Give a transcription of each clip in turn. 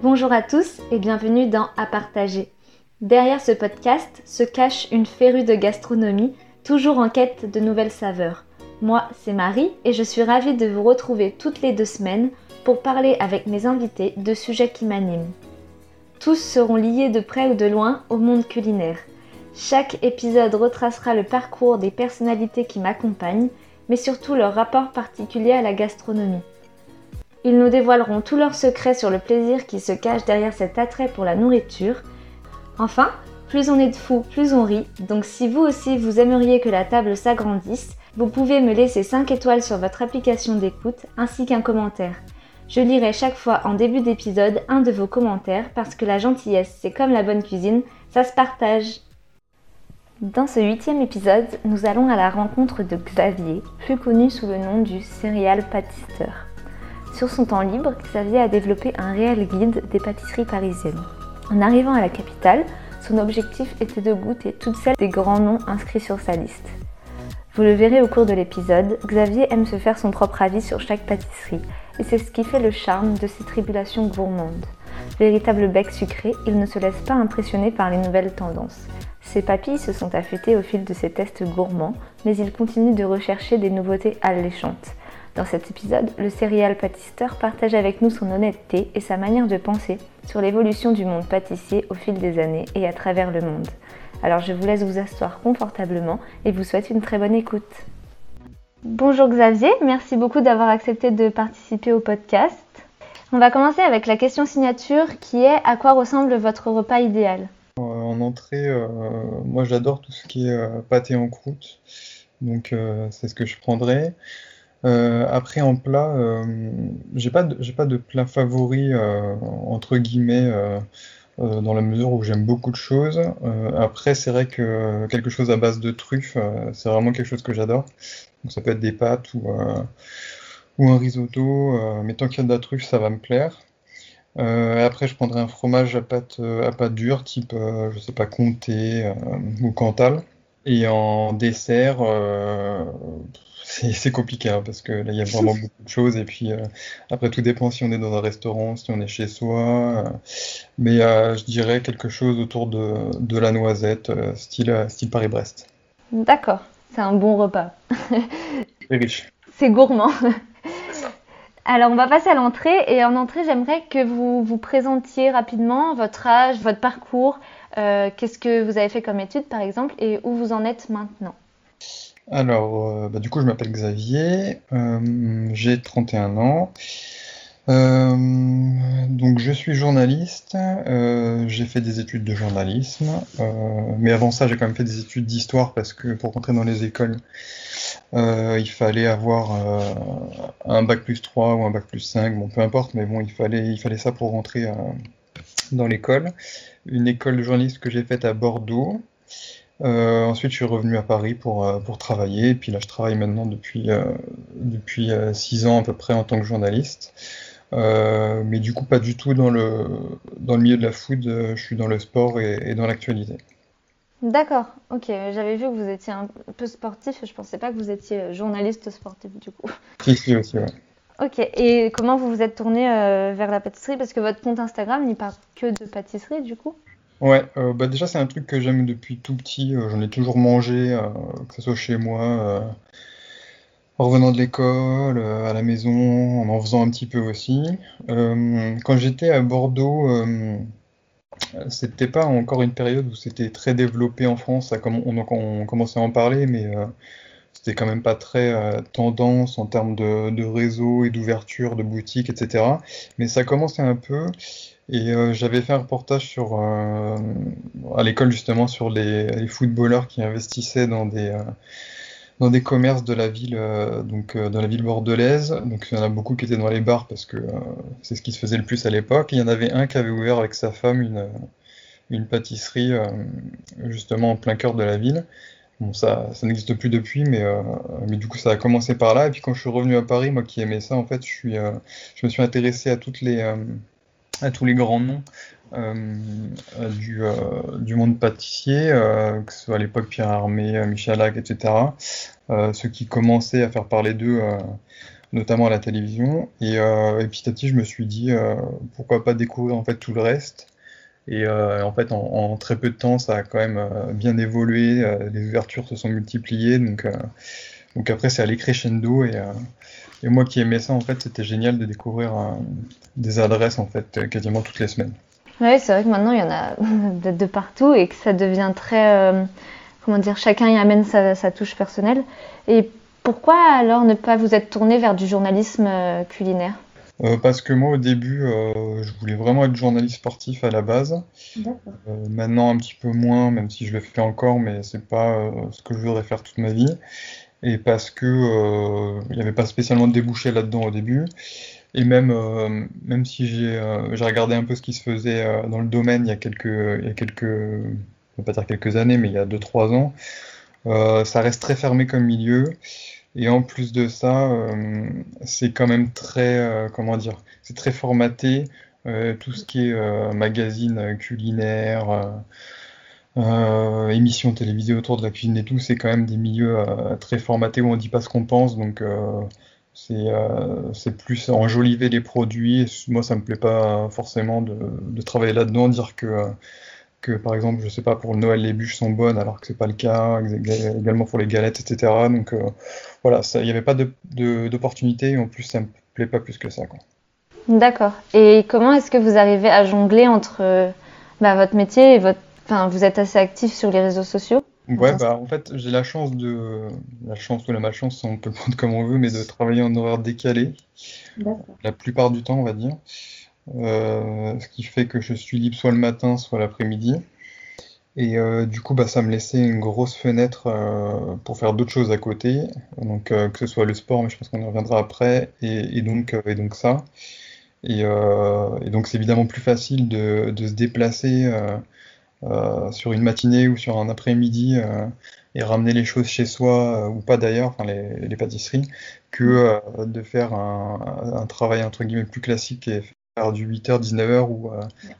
Bonjour à tous et bienvenue dans À partager. Derrière ce podcast se cache une férue de gastronomie, toujours en quête de nouvelles saveurs. Moi, c'est Marie et je suis ravie de vous retrouver toutes les deux semaines pour parler avec mes invités de sujets qui m'animent. Tous seront liés de près ou de loin au monde culinaire. Chaque épisode retracera le parcours des personnalités qui m'accompagnent, mais surtout leur rapport particulier à la gastronomie. Ils nous dévoileront tous leurs secrets sur le plaisir qui se cache derrière cet attrait pour la nourriture. Enfin, plus on est de fous, plus on rit, donc si vous aussi vous aimeriez que la table s'agrandisse, vous pouvez me laisser 5 étoiles sur votre application d'écoute ainsi qu'un commentaire. Je lirai chaque fois en début d'épisode un de vos commentaires parce que la gentillesse, c'est comme la bonne cuisine, ça se partage. Dans ce huitième épisode, nous allons à la rencontre de Xavier, plus connu sous le nom du céréal pâtisseur. Sur son temps libre, Xavier a développé un réel guide des pâtisseries parisiennes. En arrivant à la capitale, son objectif était de goûter toutes celles des grands noms inscrits sur sa liste. Vous le verrez au cours de l'épisode, Xavier aime se faire son propre avis sur chaque pâtisserie et c'est ce qui fait le charme de ses tribulations gourmandes. Véritable bec sucré, il ne se laisse pas impressionner par les nouvelles tendances. Ses papilles se sont affûtées au fil de ses tests gourmands, mais il continue de rechercher des nouveautés alléchantes. Dans cet épisode, le céréal pâtisseur partage avec nous son honnêteté et sa manière de penser sur l'évolution du monde pâtissier au fil des années et à travers le monde. Alors je vous laisse vous asseoir confortablement et vous souhaite une très bonne écoute. Bonjour Xavier, merci beaucoup d'avoir accepté de participer au podcast. On va commencer avec la question signature qui est à quoi ressemble votre repas idéal? Euh, En entrée, euh, moi j'adore tout ce qui est euh, pâté en croûte, donc c'est ce que je prendrai. après en plat, j'ai pas j'ai pas de plat favori entre guillemets dans la mesure où j'aime beaucoup de choses. après c'est vrai que quelque chose à base de truffes, c'est vraiment quelque chose que j'adore. Donc ça peut être des pâtes ou, euh, ou un risotto, euh, mais tant qu'il y a de la truffe, ça va me plaire. Euh, après, je prendrai un fromage à pâte, à pâte dure, type, je sais pas, comté ou cantal. Et en dessert, c'est compliqué hein, parce que là, il y a vraiment beaucoup de choses. Et puis, après, tout dépend si on est dans un restaurant, si on est chez soi. mais je dirais quelque chose autour de, de la noisette, style, style Paris-Brest. D'accord c'est un bon repas. C'est riche. C'est gourmand. Alors, on va passer à l'entrée. Et en entrée, j'aimerais que vous vous présentiez rapidement votre âge, votre parcours, euh, qu'est-ce que vous avez fait comme études, par exemple, et où vous en êtes maintenant. Alors, euh, bah, du coup, je m'appelle Xavier, euh, j'ai 31 ans. Euh, donc je suis journaliste, j'ai fait des études de journalisme, mais avant ça j'ai quand même fait des études d'histoire parce que pour rentrer dans les écoles, il fallait avoir un bac plus 3 ou un bac plus 5, bon peu importe, mais bon il fallait, il fallait ça pour rentrer dans l'école. Une école de journalisme que j'ai faite à Bordeaux. Ensuite, je suis revenu à Paris pour, pour travailler. Et puis là, je travaille maintenant depuis, depuis six ans à peu près en tant que journaliste. Euh, mais du coup, pas du tout dans le, dans le milieu de la food, euh, je suis dans le sport et, dans l'actualité. D'accord, ok. J'avais vu que vous étiez un peu sportif, je pensais pas que vous étiez journaliste sportif du coup. Si, si, aussi, ouais. Ok, et comment vous vous êtes tourné euh, vers la pâtisserie? Parce que votre compte Instagram n'y parle que de pâtisserie du coup Ouais, bah déjà c'est un truc que j'aime depuis tout petit, j'en ai toujours mangé, que ce soit chez moi, en revenant de l'école, euh, à la maison, en en faisant un petit peu aussi. Euh, quand j'étais à Bordeaux, euh, c'était pas encore une période où c'était très développé en France. On, commençait à en parler, mais c'était quand même pas très tendance en termes de, de réseau et d'ouverture de boutiques, etc. Mais ça commençait un peu. Et j'avais fait un reportage sur, à l'école justement sur les, footballeurs qui investissaient dans des dans des commerces de la ville, euh, donc euh, dans la ville bordelaise. Donc il y en a beaucoup qui étaient dans les bars parce que euh, c'est ce qui se faisait le plus à l'époque. Il y en avait un qui avait ouvert avec sa femme une, une pâtisserie justement en plein cœur de la ville. Bon, ça, ça n'existe plus depuis, mais, mais du coup, ça a commencé par là. Et puis, quand je suis revenu à Paris, moi qui aimais ça, en fait, je, suis, je me suis intéressé à, toutes les, à tous les grands noms euh, du, euh, du, monde pâtissier, euh, que ce soit à l'époque Pierre Armé, Michelac, etc. ceux qui commençaient à faire parler d'eux notamment à la télévision. Et, et, petit à petit, je me suis dit, pourquoi pas découvrir en fait tout le reste. Et en fait, en, très peu de temps, ça a quand même bien évolué. les ouvertures se sont multipliées. Donc, donc après, c'est allé crescendo. Et, et moi qui aimais ça, en fait, c'était génial de découvrir des adresses en fait quasiment toutes les semaines. Oui, c'est vrai que maintenant il y en a de, partout et que ça devient très. Euh, comment dire Chacun y amène sa, touche personnelle. Et pourquoi alors ne pas vous être tourné vers du journalisme euh, culinaire? Euh, parce que moi, au début, je voulais vraiment être journaliste sportif à la base. maintenant, un petit peu moins, même si je le fais encore, mais c'est pas ce que je voudrais faire toute ma vie. Et parce que il n'y avait pas spécialement de débouché là-dedans au début. Et même, euh, même si j'ai euh, j'ai regardé un peu ce qui se faisait euh, dans le domaine il y a quelques, il y a quelques, pas dire quelques années, mais il y a 2-3 ans, ça reste très fermé comme milieu. Et en plus de ça, c'est quand même très, comment dire, c'est très formaté. tout ce qui est magazine culinaire, euh, émissions télévisées autour de la cuisine et tout, c'est quand même des milieux très formatés où on dit pas ce qu'on pense. Donc euh, c'est plus enjoliver les produits. Moi, ça me plaît pas forcément de, travailler là-dedans, dire que, que, par exemple, je sais pas, pour Noël, les bûches sont bonnes, alors que c'est pas le cas, également pour les galettes, etc. Donc euh, voilà, il n'y avait pas d'opportunité, en plus, ça me plaît pas plus que ça. D'accord. Et comment est-ce que vous arrivez à jongler entre bah, votre métier et votre... Enfin, vous êtes assez actif sur les réseaux sociaux Ouais, bah en fait, j'ai la chance de. La chance ou la malchance, on peut le prendre comme on veut, mais de travailler en horaire décalé. La plupart du temps, on va dire. Euh, ce qui fait que je suis libre soit le matin, soit l'après-midi. Et euh, du coup, bah, ça me laissait une grosse fenêtre euh, pour faire d'autres choses à côté. Donc, que ce soit le sport, mais je pense qu'on y reviendra après, et, donc, et donc ça. Et, et donc, c'est évidemment plus facile de, de se déplacer euh, sur une matinée ou sur un après-midi euh, et ramener les choses chez soi, euh, ou pas d'ailleurs, enfin les, pâtisseries, que de faire un, travail entre guillemets plus classique et faire du 8h, 19h où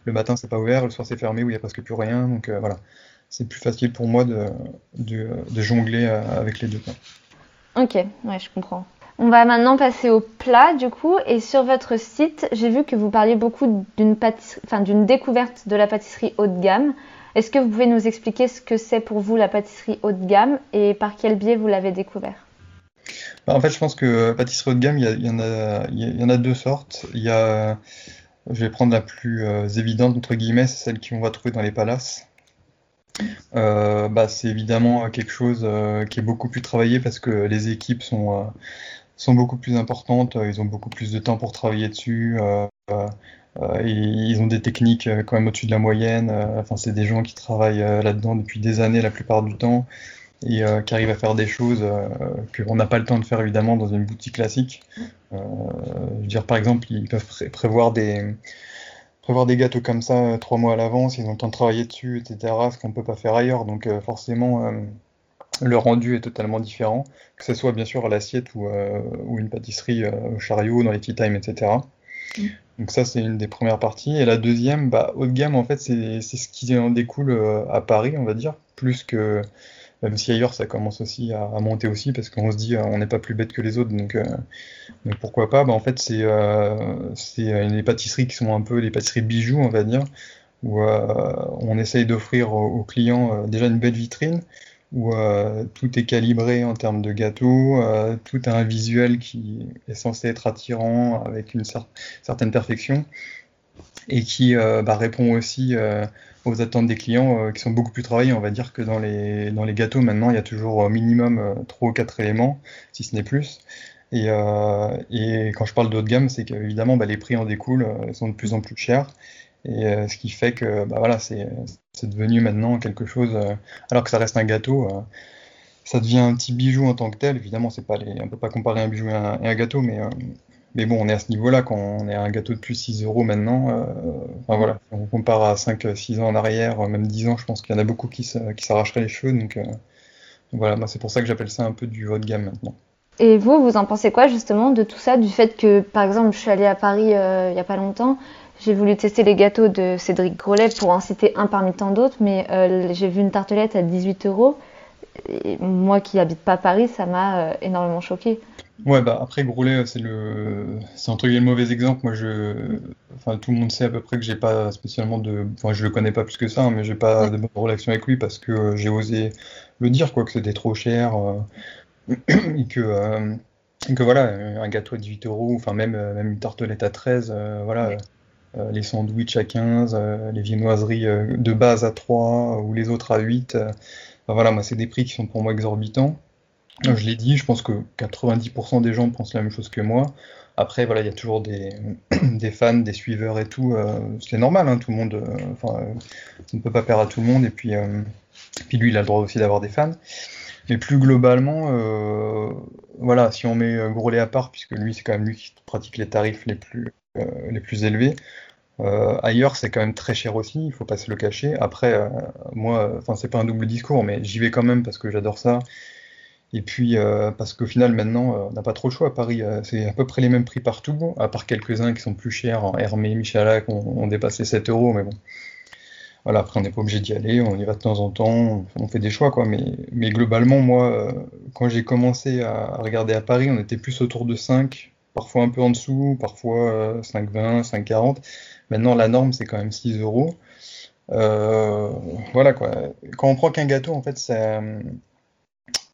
le matin c'est pas ouvert, le soir c'est fermé, où il n'y a presque plus rien. Donc voilà, c'est plus facile pour moi de, de, jongler avec les deux. Ok, ouais, je comprends. On va maintenant passer au plat du coup. Et sur votre site, j'ai vu que vous parliez beaucoup d'une découverte de la pâtisserie haut de gamme. Est-ce que vous pouvez nous expliquer ce que c'est pour vous la pâtisserie haut de gamme et par quel biais vous l'avez découvert? Bah, En fait, je pense que pâtisserie haut de gamme, il y, en, a, deux sortes. Il y a, je vais prendre la plus euh, évidente, entre guillemets, c'est celle qu'on va trouver dans les palaces. Euh, bah, c'est évidemment quelque chose euh, qui est beaucoup plus travaillé parce que les équipes sont sont beaucoup plus importantes, euh, ils ont beaucoup plus de temps pour travailler dessus, euh, euh, et ils ont des techniques quand même au-dessus de la moyenne. Enfin, c'est des gens qui travaillent là-dedans depuis des années la plupart du temps et qui arrivent à faire des choses qu'on n'a pas le temps de faire évidemment dans une boutique classique. je veux dire, par exemple, ils peuvent prévoir des prévoir des gâteaux comme ça trois mois à l'avance, ils ont le temps de travailler dessus, etc. Ce qu'on peut pas faire ailleurs. Donc forcément, le rendu est totalement différent, que ce soit bien sûr à l'assiette ou, euh, une pâtisserie euh, au chariot, dans les tea time, etc. Mm. Donc ça, c'est une des premières parties. Et la deuxième, bah, haut de gamme, en fait, c'est ce qui en découle euh, à Paris, on va dire, plus que... Même si ailleurs, ça commence aussi à, monter aussi, parce qu'on se dit, on n'est pas plus bête que les autres, donc, pourquoi pas bah, En fait, c'est des pâtisseries qui sont un peu des pâtisseries bijoux, on va dire, où on essaye d'offrir aux clients déjà une belle vitrine, où euh, tout est calibré en termes de gâteau, euh, tout a un visuel qui est censé être attirant avec une certaine perfection et qui euh, bah, répond aussi aux attentes des clients qui sont beaucoup plus travaillés. On va dire que dans les, gâteaux maintenant, il y a toujours au minimum 3 ou 4 éléments, si ce n'est plus. Et, et, quand je parle de haut de gamme, c'est qu'évidemment bah, les prix en découlent, sont de plus en plus chers. Et euh, ce qui fait que bah voilà, c'est devenu maintenant quelque chose, euh, alors que ça reste un gâteau, euh, ça devient un petit bijou en tant que tel. Évidemment, pas on ne peut pas comparer un bijou et un, gâteau, mais, mais bon, on est à ce niveau-là quand on est à un gâteau de plus 6 euros maintenant. enfin voilà, on compare à 5-6 ans en arrière, même 10 ans, je pense qu'il y en a beaucoup qui s'arracheraient les cheveux. Donc, voilà, c'est pour ça que j'appelle ça un peu du haut de gamme maintenant. Et vous, vous en pensez quoi justement de tout ça, du fait que, par exemple, je suis allée à Paris il n'y a pas longtemps, j'ai voulu tester les gâteaux de Cédric Grolet pour en citer un parmi tant d'autres, mais euh, j'ai vu une tartelette à 18 euros. moi qui habite pas Paris, ça m'a énormément choqué. Ouais, bah après Groulet, c'est le, c'est entre guillemets le mauvais exemple. Moi, je, enfin, tout le monde sait à peu près que j'ai pas spécialement de, enfin, je le connais pas plus que ça, hein, mais j'ai pas de bonne relation avec lui parce que j'ai osé le dire, quoi, que c'était trop cher, et que, que voilà, un gâteau à 18 euros, enfin même, même une tartelette à 13, voilà, euh, les sandwichs à 15, euh, les viennoiseries euh, de base à 3 ou les autres à 8. voilà, moi, c'est des prix qui sont pour moi exorbitants. Je l'ai dit, je pense que 90% des gens pensent la même chose que moi. Après, voilà, il y a toujours des, des, fans, des suiveurs et tout. c'est normal, hein, tout le monde. Enfin, on ne peut pas perdre à tout le monde. Et puis, lui, il a le droit aussi d'avoir des fans. Mais plus globalement, voilà, si on met Grolet à part, puisque lui, c'est quand même lui qui pratique les tarifs les plus élevés, euh, ailleurs, c'est quand même très cher aussi, il faut pas se le cacher. Après, euh, moi, enfin, c'est pas un double discours, mais j'y vais quand même parce que j'adore ça. Et puis, euh, parce qu'au final, maintenant, on n'a pas trop le choix à Paris. c'est à peu près les mêmes prix partout, à part quelques-uns qui sont plus chers. En Hermé, Michalak, on, on dépasse les 7 euros, mais bon. Voilà, après, on n'est pas obligé d'y aller, on y va de temps en temps, on fait des choix, quoi. Mais, mais globalement, moi, quand j'ai commencé à regarder à Paris, on était plus autour de 5, parfois un peu en dessous, parfois 5,20, 5,40. Maintenant, la norme, c'est quand même 6 euros. Euh, voilà quoi. Quand on prend qu'un gâteau, en fait, ça,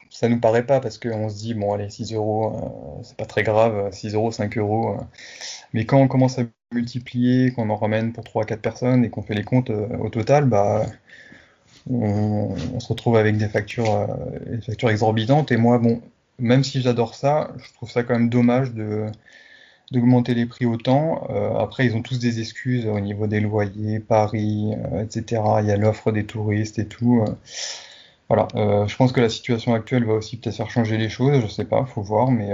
ça nous paraît pas parce qu'on se dit, bon, allez, 6 euros, euh, c'est pas très grave, 6 euros, 5 euros. Euh. Mais quand on commence à multiplier, qu'on en ramène pour 3-4 personnes et qu'on fait les comptes au total, bah, on, se retrouve avec des factures, des factures exorbitantes. Et moi, bon, même si j'adore ça, je trouve ça quand même dommage de d'augmenter les prix autant. Euh, après, ils ont tous des excuses au niveau des loyers, Paris, euh, etc. Il y a l'offre des touristes et tout. Euh. voilà, je pense que la situation actuelle va aussi peut-être faire changer les choses, je sais pas, faut voir, mais,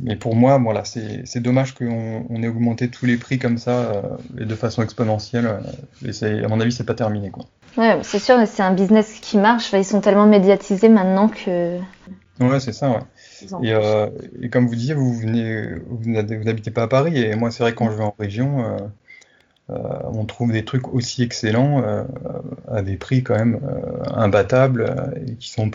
mais pour moi, voilà, c'est dommage qu'on on ait augmenté tous les prix comme ça et de façon exponentielle. et à mon avis, c'est pas terminé. Quoi. Ouais, c'est sûr, c'est un business qui marche. Ils sont tellement médiatisés maintenant que. Ouais, c'est ça, ouais. Euh, et, comme vous disiez, vous venez, vous n'habitez pas à Paris, et moi, c'est vrai que quand je vais en région, euh, euh, on trouve des trucs aussi excellents à des prix quand même imbattables et qui sont,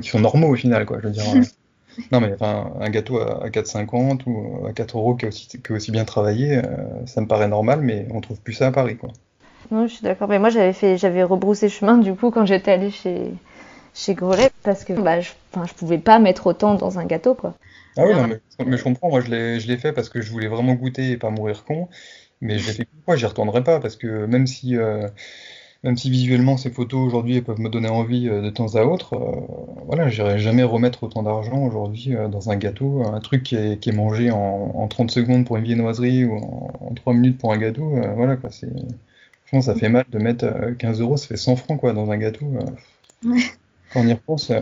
qui sont normaux au final, quoi. Je veux dire. non, mais enfin, un gâteau à, 4,50 ou à 4 euros qui est aussi, qui est aussi bien travaillé, ça me paraît normal, mais on trouve plus ça à Paris, quoi. Non, je suis d'accord. Mais moi, j'avais fait, j'avais rebroussé chemin du coup quand j'étais allée chez chez Grelet parce que bah, je, je pouvais pas mettre autant dans un gâteau quoi. Ah oui, non, mais, je comprends, moi je l'ai fait parce que je voulais vraiment goûter et pas mourir con, mais je l'ai fait pourquoi j'y retournerai pas parce que même si, euh, même si visuellement ces photos aujourd'hui peuvent me donner envie euh, de temps à autre, euh, voilà, j'irai jamais remettre autant d'argent aujourd'hui dans un gâteau, un truc qui est, qui est mangé en, en, 30 secondes pour une viennoiserie ou en, en 3 minutes pour un gâteau, voilà quoi, c'est. Franchement, ça fait mal de mettre 15 euros, ça fait 100 francs quoi dans un gâteau. Quand on y repense.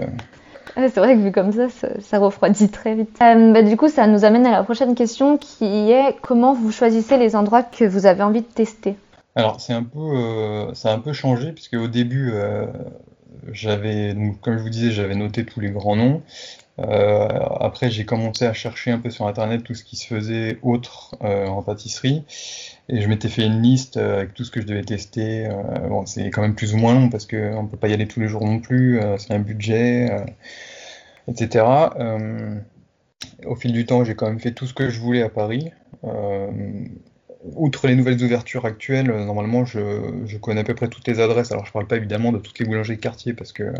Euh, c'est vrai que vu comme ça, ça, refroidit très vite. Euh, bah, du coup, ça nous amène à la prochaine question qui est comment vous choisissez les endroits que vous avez envie de tester? Alors, c'est un peu, euh, ça a un peu changé puisque au début, j'avais, comme je vous disais, j'avais noté tous les grands noms. après, j'ai commencé à chercher un peu sur Internet tout ce qui se faisait autre en pâtisserie. Et je m'étais fait une liste euh, avec tout ce que je devais tester. Euh, bon, c'est quand même plus ou moins long parce qu'on ne peut pas y aller tous les jours non plus. Euh, c'est un budget, etc. au fil du temps, j'ai quand même fait tout ce que je voulais à Paris. outre les nouvelles ouvertures actuelles, normalement, je, je, connais à peu près toutes les adresses. Alors, je parle pas évidemment de toutes les boulangeries de quartier parce que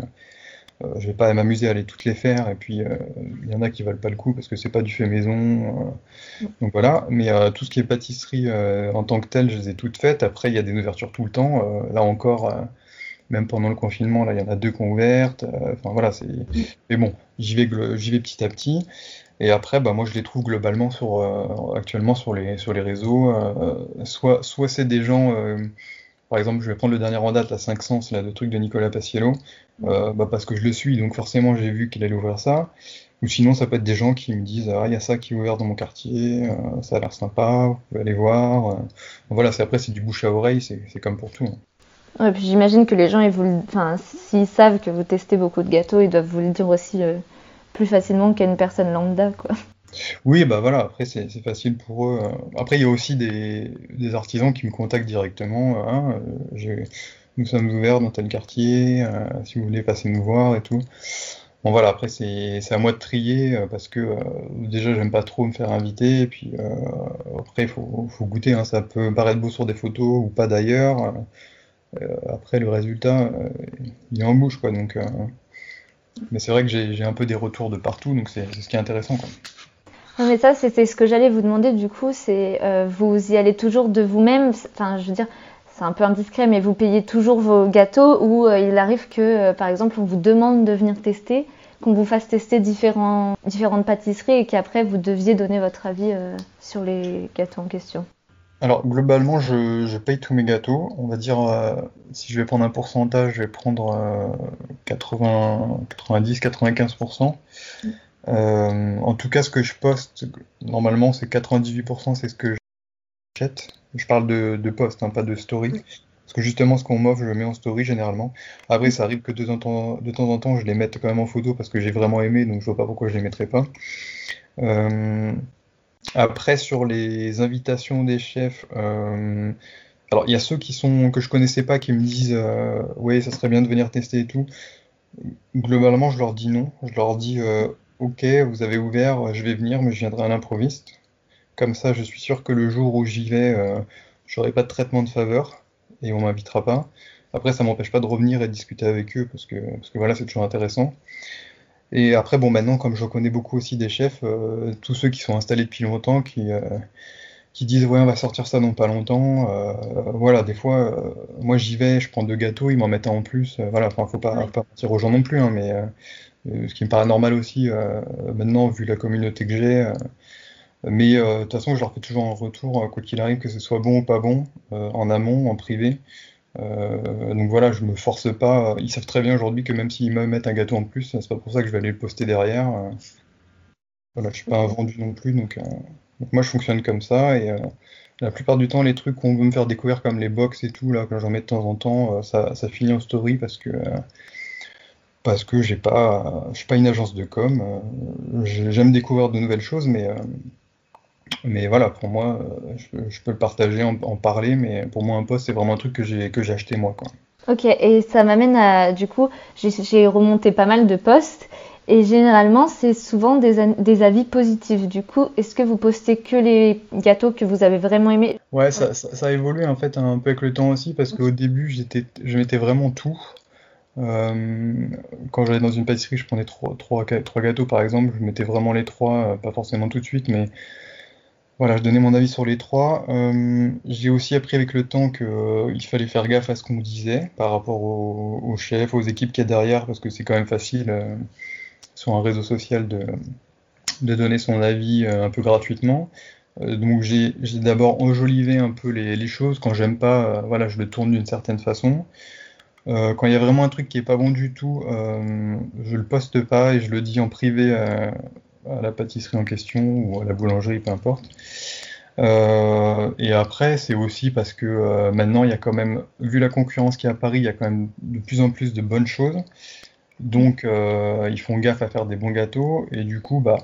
je euh, je vais pas m'amuser à aller toutes les faire et puis euh, il y en a qui valent pas le coup parce que c'est pas du fait maison euh. donc voilà. Mais tout ce qui est pâtisserie en tant que tel je les ai toutes faites. Après il y a des ouvertures tout le temps là encore même pendant le confinement là il y en a deux qui ont ouvertes enfin voilà c'est mais bon j'y vais j'y vais petit à petit. Et après bah moi je les trouve globalement sur actuellement sur les sur les réseaux soit soit c'est des gens par exemple, je vais prendre le dernier en date, la 500, là, le truc de Nicolas Paciello, euh, bah, parce que je le suis, donc forcément j'ai vu qu'il allait ouvrir ça. Ou sinon, ça peut être des gens qui me disent Ah, il y a ça qui est ouvert dans mon quartier, euh, ça a l'air sympa, vous pouvez aller voir. Euh. Voilà, c'est après, c'est du bouche à oreille, c'est comme pour tout. Hein. Ouais, puis j'imagine que les gens, ils vous, enfin, s'ils savent que vous testez beaucoup de gâteaux, ils doivent vous le dire aussi plus facilement qu'à une personne lambda, quoi. Oui, bah voilà, après c'est facile pour eux. Après, il y a aussi des, artisans qui me contactent directement. Hein, nous sommes ouverts dans tel quartier, si vous voulez passer nous voir et tout. Bon voilà, après c'est à moi de trier parce que déjà j'aime pas trop me faire inviter puis après il faut, faut, goûter, hein, ça peut paraître beau sur des photos ou pas d'ailleurs. après le résultat il est en bouche quoi donc mais c'est vrai que j'ai un peu des retours de partout donc c'est ce qui est intéressant quoi. Non, mais ça, c'était ce que j'allais vous demander du coup, c'est euh, vous y allez toujours de vous-même, enfin je veux dire, c'est un peu indiscret, mais vous payez toujours vos gâteaux ou euh, il arrive que, euh, par exemple, on vous demande de venir tester, qu'on vous fasse tester différents, différentes pâtisseries et qu'après vous deviez donner votre avis sur les gâteaux en question alors globalement, je, paye tous mes gâteaux. On va dire, si je vais prendre un pourcentage, je vais prendre 80, 90, 95%. Euh, en tout cas, ce que je poste, normalement, c'est 98%, c'est ce que j'achète. Je parle de, de post, hein, pas de story. Parce que justement, ce qu'on m'offre, je le mets en story généralement. Après, ça arrive que de temps, de temps en temps, je les mette quand même en photo parce que j'ai vraiment aimé, donc je vois pas pourquoi je les mettrais pas. Euh, après, sur les invitations des chefs, euh, alors il y a ceux qui sont que je connaissais pas qui me disent oui, ça serait bien de venir tester et tout. Globalement, je leur dis non. Je leur dis Ok, vous avez ouvert, je vais venir, mais je viendrai à l'improviste. Comme ça, je suis sûr que le jour où j'y vais, euh, je n'aurai pas de traitement de faveur et on m'invitera pas. Après, ça m'empêche pas de revenir et de discuter avec eux parce que, parce que voilà, c'est toujours intéressant. Et après, bon, maintenant, comme je connais beaucoup aussi des chefs, euh, tous ceux qui sont installés depuis longtemps, qui, euh, qui disent ouais, on va sortir ça dans pas longtemps. voilà, des fois, moi j'y vais, je prends deux gâteaux, ils m'en mettent un en plus. voilà, enfin, faut pas, pas mentir aux gens non plus, hein, mais euh, ce qui me paraît normal aussi euh, maintenant vu la communauté que j'ai. Euh, mais de toute façon, je leur fais toujours un retour, quoi qu'il arrive, que ce soit bon ou pas bon, en amont, en privé. donc voilà, je me force pas. Ils savent très bien aujourd'hui que même s'ils me mettent un gâteau en plus, c'est pas pour ça que je vais aller le poster derrière. voilà, je suis pas un vendu non plus, donc, moi je fonctionne comme ça et la plupart du temps, les trucs qu'on veut me faire découvrir comme les box et tout là, quand j'en mets de temps en temps, ça, ça, finit en story parce que parce que j'ai pas, je suis pas une agence de com. Euh, j'aime découvrir de nouvelles choses, mais, euh, mais voilà, pour moi, euh, je, peux le partager, en, parler, mais pour moi, un poste, c'est vraiment un truc que j'ai que j'ai acheté moi, quoi. Ok, et ça m'amène à, du coup, j'ai remonté pas mal de postes. Et généralement, c'est souvent des, des, avis positifs. Du coup, est-ce que vous postez que les gâteaux que vous avez vraiment aimés? Ouais, ça, ça, a évolué en fait un peu avec le temps aussi, parce qu'au début, j'étais, je mettais vraiment tout. Euh, quand j'allais dans une pâtisserie, je prenais trois, gâteaux par exemple, je mettais vraiment les trois, euh, pas forcément tout de suite, mais voilà, je donnais mon avis sur les trois. Euh, j'ai aussi appris avec le temps qu'il fallait faire gaffe à ce qu'on disait par rapport au, chef, aux équipes qu'il y a derrière, parce que c'est quand même facile sur un réseau social de, de donner son avis un peu gratuitement. donc j'ai d'abord enjolivé un peu les, les choses. Quand j'aime pas, voilà, je le tourne d'une certaine façon. Euh, quand il y a vraiment un truc qui est pas bon du tout, euh, je le poste pas et je le dis en privé à, la pâtisserie en question ou à la boulangerie, peu importe. Euh, et après, c'est aussi parce que euh, maintenant, il y a quand même, vu la concurrence qui est à Paris, il y a quand même de plus en plus de bonnes choses. Donc, ils font gaffe à faire des bons gâteaux. Et du coup, bah,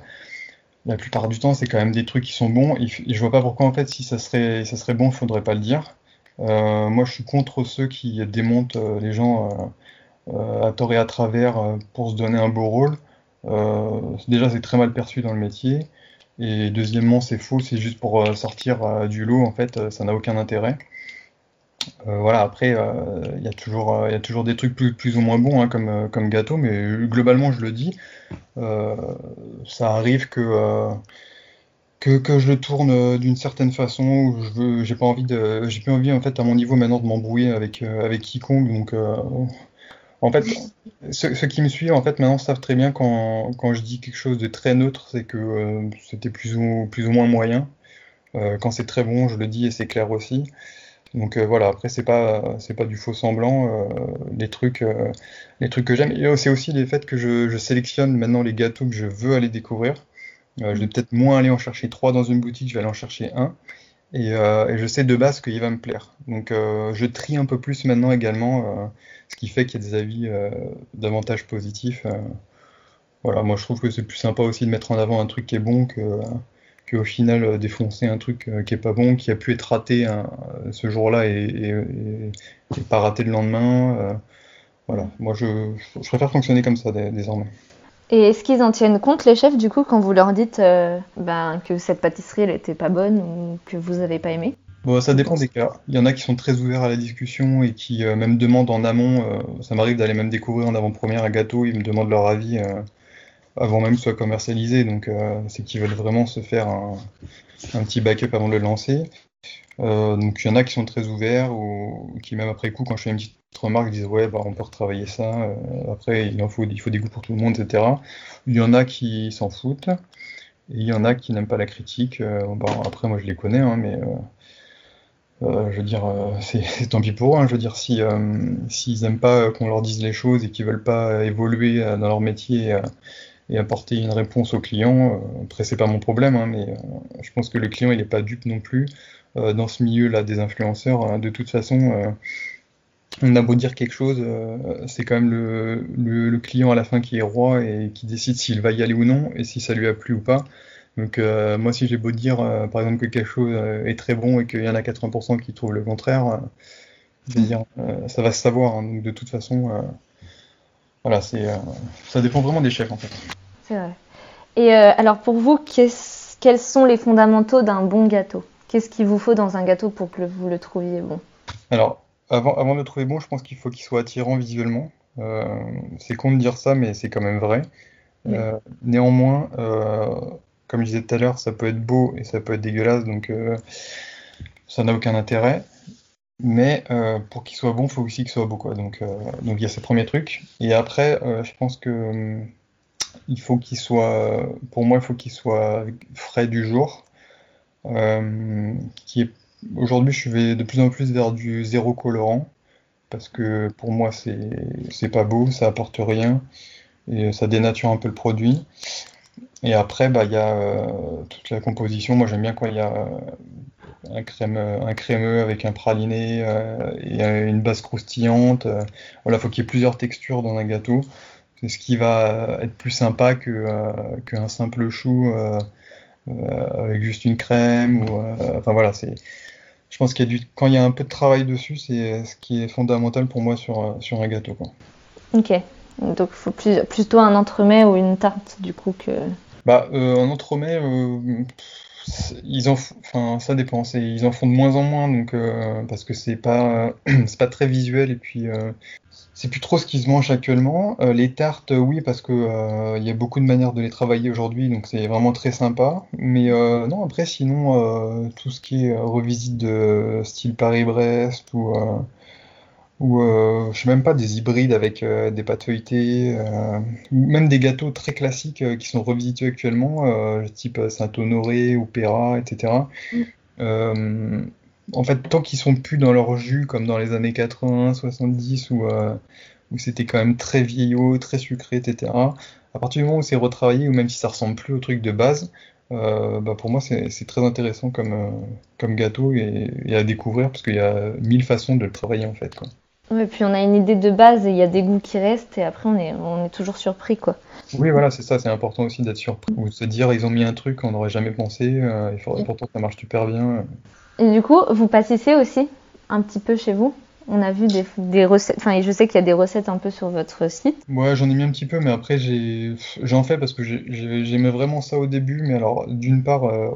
la plupart du temps, c'est quand même des trucs qui sont bons. Et, je vois pas pourquoi, en fait, si ça serait, ça serait bon, il faudrait pas le dire. Euh, moi, je suis contre ceux qui démontent euh, les gens euh, à tort et à travers pour se donner un beau rôle. déjà, c'est très mal perçu dans le métier. Et deuxièmement, c'est faux, c'est juste pour sortir du lot, en fait, ça n'a aucun intérêt. voilà, après, il y, a toujours, des trucs plus, ou moins bons hein, comme gâteau, mais globalement, je le dis, ça arrive que que, je le tourne euh, d'une certaine façon où je veux, j'ai pas envie de, j'ai plus envie en fait à mon niveau maintenant de m'embrouiller avec euh, avec quiconque. Donc euh, en fait, ceux, qui me suivent en fait maintenant savent très bien quand, quand je dis quelque chose de très neutre, c'est que c'était plus ou plus ou moins moyen. quand c'est très bon, je le dis et c'est clair aussi. Donc voilà, après c'est pas c'est pas du faux semblant. les trucs les trucs que j'aime. Et c'est aussi les faits que je, je sélectionne maintenant les gâteaux que je veux aller découvrir. Euh, je vais peut-être moins aller en chercher trois dans une boutique, je vais aller en chercher un. Et, euh, je sais de base qu'il va me plaire. Donc euh, je trie un peu plus maintenant également, ce qui fait qu'il y a des avis davantage positifs. voilà, moi je trouve que c'est plus sympa aussi de mettre en avant un truc qui est bon que, puis au final défoncer un truc qui est pas bon, qui a pu être raté hein, ce jour-là et, pas raté le lendemain. voilà, moi je, je, préfère fonctionner comme ça désormais. Et est-ce qu'ils en tiennent compte, les chefs, du coup, quand vous leur dites ben, que cette pâtisserie, elle était pas bonne ou que vous avez pas aimé? Bon, ça dépend des cas. Il y en a qui sont très ouverts à la discussion et qui euh, même demandent en amont. Euh, ça m'arrive d'aller même découvrir en avant-première un gâteau. Ils me demandent leur avis euh, avant même que soit commercialisé. Donc, c'est qu'ils veulent vraiment se faire un, petit backup avant de le lancer. Donc, il y en a qui sont très ouverts ou qui, même après coup, quand je fais une petite remarque, disent Ouais, bah, on peut retravailler ça. après, il, en faut, il faut des goûts pour tout le monde, etc. Il y en a qui s'en foutent. Et il y en a qui n'aiment pas la critique. Bon, après, moi, je les connais, hein, mais euh, je veux dire, euh, c'est tant pis pour eux. Hein. je veux dire, si euh, s'ils aiment pas qu'on leur dise les choses et qu'ils veulent pas évoluer dans leur métier et apporter une réponse aux clients, après c'est pas mon problème, hein, mais je pense que le client il est pas dupe non plus dans ce milieu-là des influenceurs. Hein. de toute façon, on a beau dire quelque chose, c'est quand même le, client à la fin qui est roi et qui décide s'il va y aller ou non et si ça lui a plu ou pas. Donc euh, moi, si j'ai beau dire, euh, par exemple, que quelque chose euh, est très bon et qu'il y en a 80% qui trouvent le contraire, ça va se savoir. Hein. donc de toute façon, voilà, c'est, ça dépend vraiment des chefs en fait. C'est vrai. Et alors pour vous, quels sont les fondamentaux d'un bon gâteau? Qu'est-ce qu'il vous faut dans un gâteau pour que vous le trouviez bon? Alors, avant, avant de le trouver bon, je pense qu'il faut qu'il soit attirant visuellement. c'est con de dire ça, mais c'est quand même vrai. néanmoins, comme je disais tout à l'heure, ça peut être beau et ça peut être dégueulasse, donc euh, ça n'a aucun intérêt. Mais euh, pour qu'il soit bon, il faut aussi qu'il soit beau. Quoi. Donc, euh, donc il y a ces premiers trucs. Et après, je pense que il faut qu'il soit, pour moi, il faut qu'il soit frais du jour. Qui est, aujourd'hui, je vais de plus en plus vers du zéro colorant parce que pour moi, c'est, pas beau, ça apporte rien et ça dénature un peu le produit. Et après, bah, il y a euh, toute la composition. Moi, j'aime bien quand il y a euh, un, crème, un crémeux avec un praliné euh, et une base croustillante. voilà, faut qu'il y ait plusieurs textures dans un gâteau. C'est ce qui va être plus sympa qu'un simple chou avec juste une crème. Ou, enfin voilà, c'est. Je pense qu'il y a du, quand il y a un peu de travail dessus, c'est ce qui est fondamental pour moi sur, sur un gâteau. Quoi. Ok. Donc il faut plus, plutôt un entremets ou une tarte du coup que. Bah, euh, en entremets, euh, ils en, enfin, ça dépend. Ils en font de moins en moins, donc euh, parce que c'est pas, c'est pas très visuel et puis c'est plus trop ce qui se mange actuellement. les tartes, oui, parce que il y a beaucoup de manières de les travailler aujourd'hui, donc c'est vraiment très sympa. Mais non, après, sinon, tout ce qui est revisite de style Paris-Brest ou ou euh, je sais même pas des hybrides avec euh, des pâtes feuilletées, euh, ou même des gâteaux très classiques euh, qui sont revisités actuellement, euh, type Saint-Honoré ou Péra, etc. Mm. en fait, tant qu'ils sont plus dans leur jus comme dans les années 80, 70 où, où c'était quand même très vieillot, très sucré, etc. À partir du moment où c'est retravaillé ou même si ça ressemble plus au truc de base, bah pour moi c'est très intéressant comme, comme gâteau et, et, à découvrir parce qu'il y a mille façons de le travailler en fait. Quoi. Ouais, puis on a une idée de base et il y a des goûts qui restent et après on est, on est toujours surpris quoi. Oui voilà c'est ça, c'est important aussi d'être surpris ou de se dire ils ont mis un truc qu'on n'aurait jamais pensé, euh, il faudrait pourtant que ça marche super bien. Et du coup vous pâtissez aussi un petit peu chez vous? On a vu des, des recettes, enfin je sais qu'il y a des recettes un peu sur votre site. Ouais j'en ai mis un petit peu mais après j'ai j'en fais parce que j'aimais vraiment ça au début mais alors d'une part euh,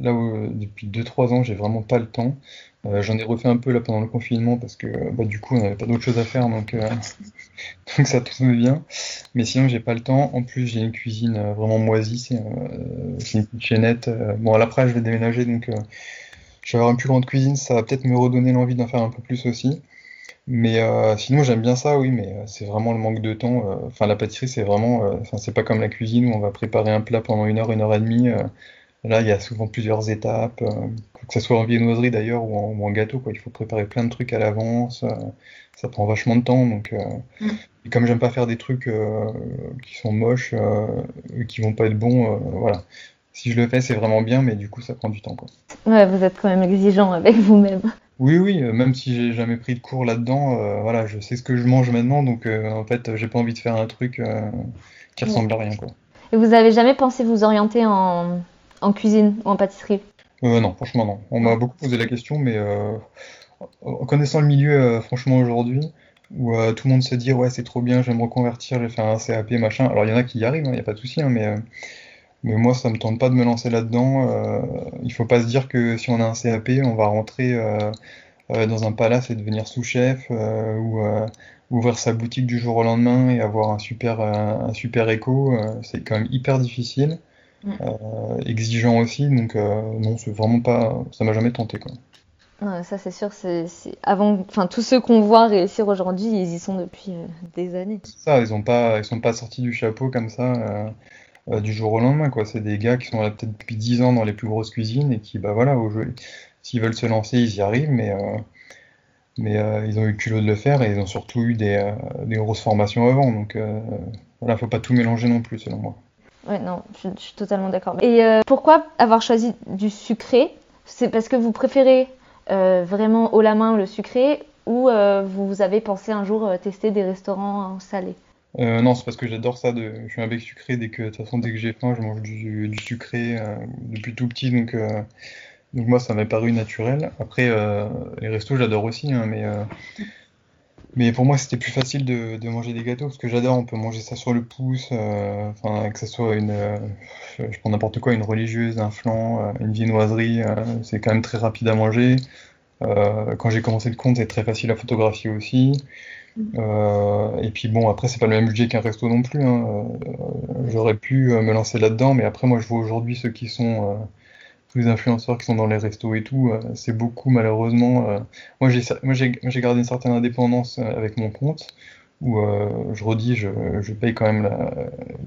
là où depuis 2-3 ans j'ai vraiment pas le temps j'en ai refait un peu là pendant le confinement parce que bah, du coup on n'avait pas d'autre chose à faire donc, euh, donc ça tourne bien. Mais sinon j'ai pas le temps. En plus j'ai une cuisine euh, vraiment moisie, c'est une petite chaînette. bon à l'après je vais déménager donc je vais avoir une plus grande cuisine, ça va peut-être me redonner l'envie d'en faire un peu plus aussi. Mais sinon j'aime bien ça oui mais c'est vraiment le manque de temps. Enfin la pâtisserie c'est vraiment, enfin c'est pas comme la cuisine où on va préparer un plat pendant une heure, une heure et demie. Là, il y a souvent plusieurs étapes, euh, que ce soit en viennoiserie d'ailleurs ou, en, gâteau. Quoi. Il faut préparer plein de trucs à l'avance. Euh, ça prend vachement de temps. Donc, euh, mm. et comme j'aime pas faire des trucs qui sont moches et qui vont pas être bons, voilà. Si je le fais, c'est vraiment bien, mais du coup, ça prend du temps. Quoi. Ouais, vous êtes quand même exigeant avec vous-même. Oui, oui, même si j'ai jamais pris de cours là-dedans, voilà, je sais ce que je mange maintenant, donc en fait, j'ai pas envie de faire un truc qui ressemble à rien. Quoi. Et vous avez jamais pensé vous orienter en, en cuisine ou en pâtisserie Non, franchement non. On m'a beaucoup posé la question, mais en connaissant le milieu, franchement aujourd'hui, où tout le monde se dit ouais c'est trop bien, je vais me reconvertir, je vais faire un CAP machin. Alors il y en a qui y arrivent, il hein, n'y a pas de souci, hein, mais mais moi, ça me tente pas de me lancer là-dedans. Euh, il faut pas se dire que si on a un CAP, on va rentrer euh, euh, dans un palace et devenir sous-chef ou ouvrir sa boutique du jour au lendemain et avoir un super, un super écho. c'est quand même hyper difficile, mm. exigeant aussi. Donc non, c'est vraiment pas, ça m'a jamais tenté quoi. ça c'est sûr, c'est avant, enfin tous ceux qu'on voit réussir aujourd'hui, ils y sont depuis des années. Ça, ils ont pas, ils sont pas sortis du chapeau comme ça. Euh, du jour au lendemain. Quoi. C'est des gars qui sont là peut-être depuis 10 ans dans les plus grosses cuisines et qui, bah voilà, s'ils veulent se lancer, ils y arrivent, mais, euh, mais euh, ils ont eu le culot de le faire et ils ont surtout eu des, des grosses formations avant. Donc voilà, faut pas tout mélanger non plus, selon moi. Ouais, non, je, suis totalement d'accord. Et pourquoi avoir choisi du sucré? C'est parce que vous préférez vraiment haut la main le sucré ou vous avez pensé un jour tester des restaurants salés euh, non, c'est parce que j'adore ça. Je suis un bec sucré. Dès que, de toute façon, dès que j'ai faim, je mange du, sucré euh, depuis tout petit. Donc, euh, donc moi, ça m'est paru naturel. Après, les restos, j'adore aussi. Hein, mais, mais pour moi, c'était plus facile de, de, manger des gâteaux parce que j'adore. On peut manger ça sur le pouce. Enfin, que ce soit une, je prends n'importe quoi, une religieuse, un flan, une viennoiserie. c'est quand même très rapide à manger. quand j'ai commencé le compte, c'est très facile à photographier aussi. Euh, et puis bon, après, c'est pas le même budget qu'un resto non plus. Hein. Euh, j'aurais pu euh, me lancer là-dedans, mais après, moi, je vois aujourd'hui ceux qui sont tous les influenceurs qui sont dans les restos et tout. c'est beaucoup, malheureusement. moi, j'ai moi, j'ai gardé une certaine indépendance avec mon compte, où je redis, je, je, paye quand même la,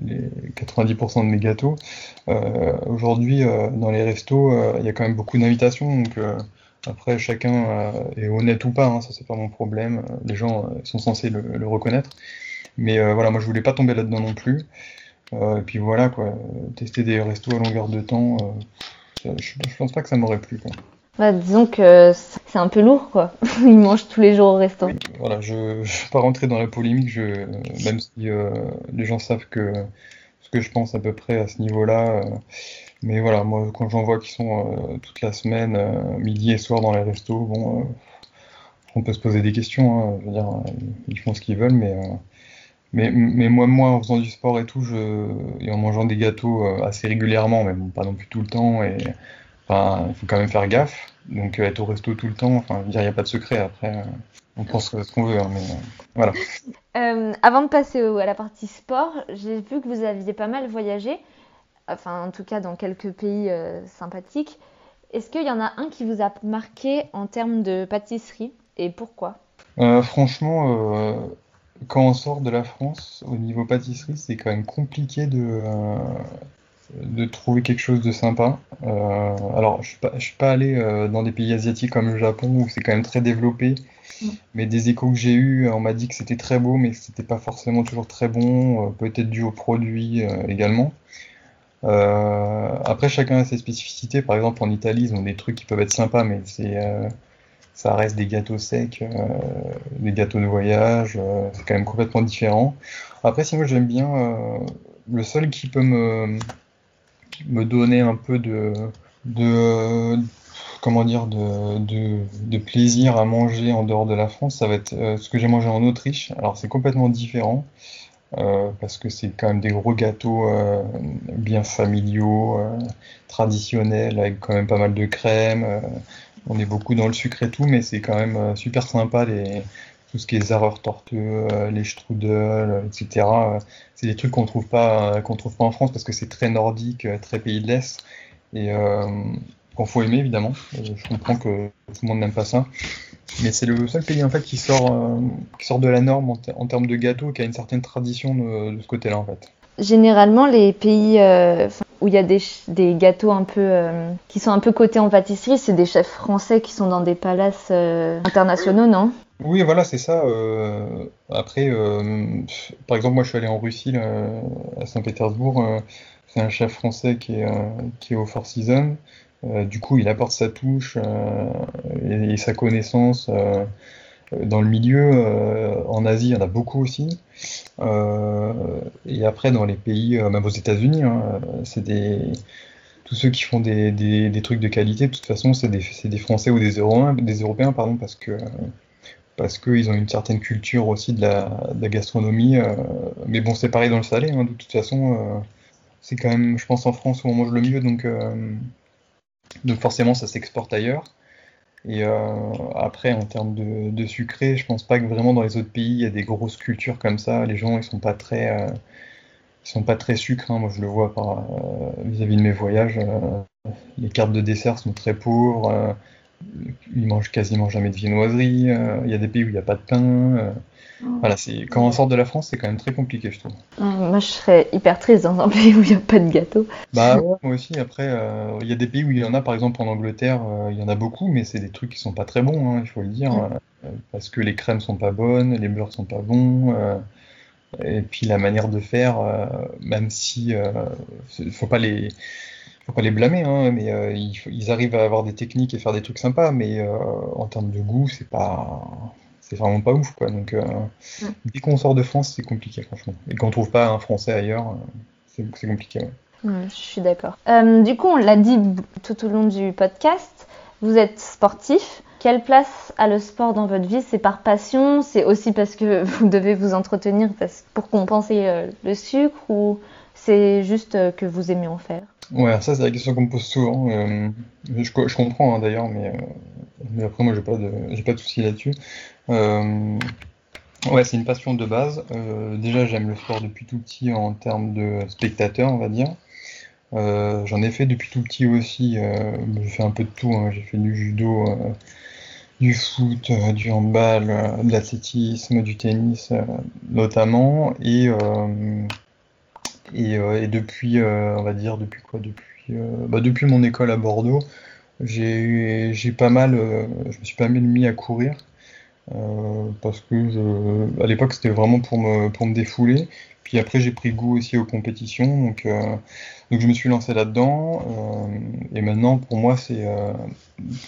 les 90% de mes gâteaux. aujourd'hui, dans les restos, il y a quand même beaucoup d'invitations, donc après, chacun euh, est honnête ou pas, hein, ça c'est pas mon problème. Les gens euh, sont censés le, reconnaître. Mais euh, voilà, moi je voulais pas tomber là-dedans non plus. et puis voilà, quoi, tester des restos à longueur de temps, je, je, pense pas que ça m'aurait plu. Quoi. Bah, disons que c'est un peu lourd, quoi. Ils mangent tous les jours au resto. voilà, je ne vais pas rentrer dans la polémique, je, même si les gens savent que ce que je pense à peu près à ce niveau-là. Mais voilà, moi, quand j'en vois qui sont euh, toute la semaine, euh, midi et soir dans les restos, bon, euh, on peut se poser des questions. Hein, je veux dire, ils font ce qu'ils veulent, mais, mais, mais, moi, moi, en faisant du sport et tout, je, et en mangeant des gâteaux assez régulièrement, mais bon, pas non plus tout le temps, et enfin, il faut quand même faire gaffe. Donc, être au resto tout le temps, enfin, il n'y a pas de secret. Après, on pense ce qu'on veut, hein, mais voilà. avant de passer à la partie sport, j'ai vu que vous aviez pas mal voyagé enfin en tout cas dans quelques pays euh, sympathiques. Est-ce qu'il y en a un qui vous a marqué en termes de pâtisserie et pourquoi? Euh, Franchement, euh, quand on sort de la France, au niveau pâtisserie, c'est quand même compliqué de, de trouver quelque chose de sympa. alors, je ne suis, pas allé dans des pays asiatiques comme le Japon où c'est quand même très développé. Mm. Mais des échos que j'ai eus, on m'a dit que c'était très beau, mais que c'était pas forcément toujours très bon, peut-être dû aux produits également. Euh, après, chacun a ses spécificités. Par exemple, en Italie, ils ont des trucs qui peuvent être sympas, mais c'est euh, ça reste des gâteaux secs, euh, des gâteaux de voyage, c'est quand même complètement différent. Après, si moi j'aime bien, le seul qui peut me, me donner un peu de, comment dire, de, de, plaisir à manger en dehors de la France, ça va être ce que j'ai mangé en Autriche. Alors c'est complètement différent. Euh, parce que c'est quand même des gros gâteaux euh, bien familiaux, euh, traditionnels, avec quand même pas mal de crème. On est beaucoup dans le sucre et tout, mais c'est quand même super sympa, les, tout ce qui est zareur torteux, les strudel, etc. c'est des trucs qu'on trouve pas qu'on trouve pas en France parce que c'est très nordique, très pays de l'Est. Et qu'on faut aimer évidemment. Je comprends que tout le monde n'aime pas ça. Mais c'est le seul pays en fait qui sort, euh, qui sort de la norme en, termes de gâteaux, qui a une certaine tradition de, ce côté-là en fait. Généralement, les pays euh, où il y a des, gâteaux un peu euh, qui sont un peu cotés en pâtisserie, c'est des chefs français qui sont dans des palaces internationaux, non? Oui, voilà, c'est ça. après, par exemple, moi, je suis allé en Russie, à Saint-Pétersbourg. c'est un chef français qui est, au Four Seasons. Euh, du coup, il apporte sa touche euh, et, sa connaissance euh, dans le milieu. en Asie, il y en a beaucoup aussi. Et après, dans les pays, même aux États-Unis, hein, c'est des tous ceux qui font des, trucs de qualité, de toute façon, c'est des, Français ou des Européens, des Européens pardon, parce qu'ils ont une certaine culture aussi de la, gastronomie. mais bon, c'est pareil dans le salé, hein, de toute façon c'est quand même, je pense, en France où on mange le mieux, euh, donc forcément ça s'exporte ailleurs. Et euh, après, en termes de, sucré, je pense pas que vraiment dans les autres pays il y a des grosses cultures comme ça. Les gens ils sont pas très, euh, ils sont pas très sucres. Hein. Moi je le vois par vis-à-vis de mes voyages. les cartes de dessert sont très pauvres. ils mangent quasiment jamais de viennoiserie. Il y a des pays où il n'y a pas de pain. Voilà, c'est quand on sort de la France, c'est quand même très compliqué, je trouve. moi, je serais hyper triste dans un pays où il n'y a pas de gâteau. Bah ouais, moi aussi. Après, euh, il y a des pays où il y en a, par exemple en Angleterre, euh, il y en a beaucoup, mais c'est des trucs qui sont pas très bons, hein, il faut le dire, euh, parce que les crèmes sont pas bonnes, les beurres sont pas bons. et puis la manière de faire, même si faut pas les faut pas les blâmer, hein, mais ils, ils, arrivent à avoir des techniques et faire des trucs sympas, mais en termes de goût, c'est pas c'est vraiment pas ouf quoi. Donc euh, dès qu'on sort de France, c'est compliqué franchement. Et qu'on trouve pas un français ailleurs, euh, c'est compliqué. je suis d'accord. Euh, du coup, on l'a dit tout au long du podcast, vous êtes sportif. Quelle place a le sport dans votre vie? C'est par passion? C'est aussi parce que vous devez vous entretenir pour compenser le sucre? Ou c'est juste que vous aimez en faire? Ouais, ça c'est la question qu'on me pose souvent. je, je, comprends hein, d'ailleurs, mais, mais, après moi j'ai pas de pas de souci là-dessus. Euh, ouais, c'est une passion de base. Euh, déjà, j'aime le sport depuis tout petit en termes de spectateur, on va dire. Euh, j'en ai fait depuis tout petit aussi. j'ai fait un peu de tout. Hein. J'ai fait du judo, du foot, du handball, de l'athlétisme, du tennis notamment. Et, et, depuis, on va dire, depuis quoi? Depuis, bah, depuis mon école à Bordeaux, j'ai pas mal, je me suis pas mal mis à courir. Euh, parce que je, à l'époque c'était vraiment pour me, pour me défouler. Puis après j'ai pris goût aussi aux compétitions, donc, euh, donc je me suis lancé là-dedans. Euh, et maintenant pour moi c'est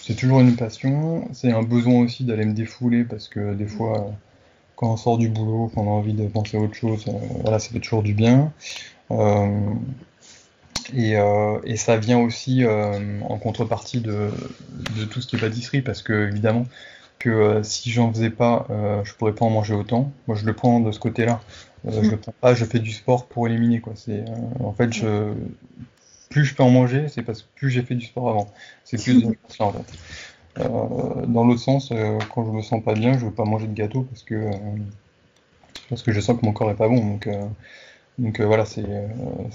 c'est toujours une passion, c'est un besoin aussi d'aller me défouler parce que des fois quand on sort du boulot, quand on a envie de penser à autre chose, voilà ça fait toujours du bien. Et, et, ça vient aussi en contrepartie de, de, tout ce qui est pâtisserie, parce que évidemment, que euh, si j'en faisais pas, euh, je pourrais pas en manger autant. Moi, je le prends de ce côté-là. Euh, je mm. le prends pas, je fais du sport pour éliminer quoi. C'est en fait, je plus je peux en manger, c'est parce que plus j'ai fait du sport avant. C'est plus de là en fait. dans l'autre sens, quand je me sens pas bien, je veux pas manger de gâteau parce que parce que je sens que mon corps est pas bon. Donc donc voilà, c'est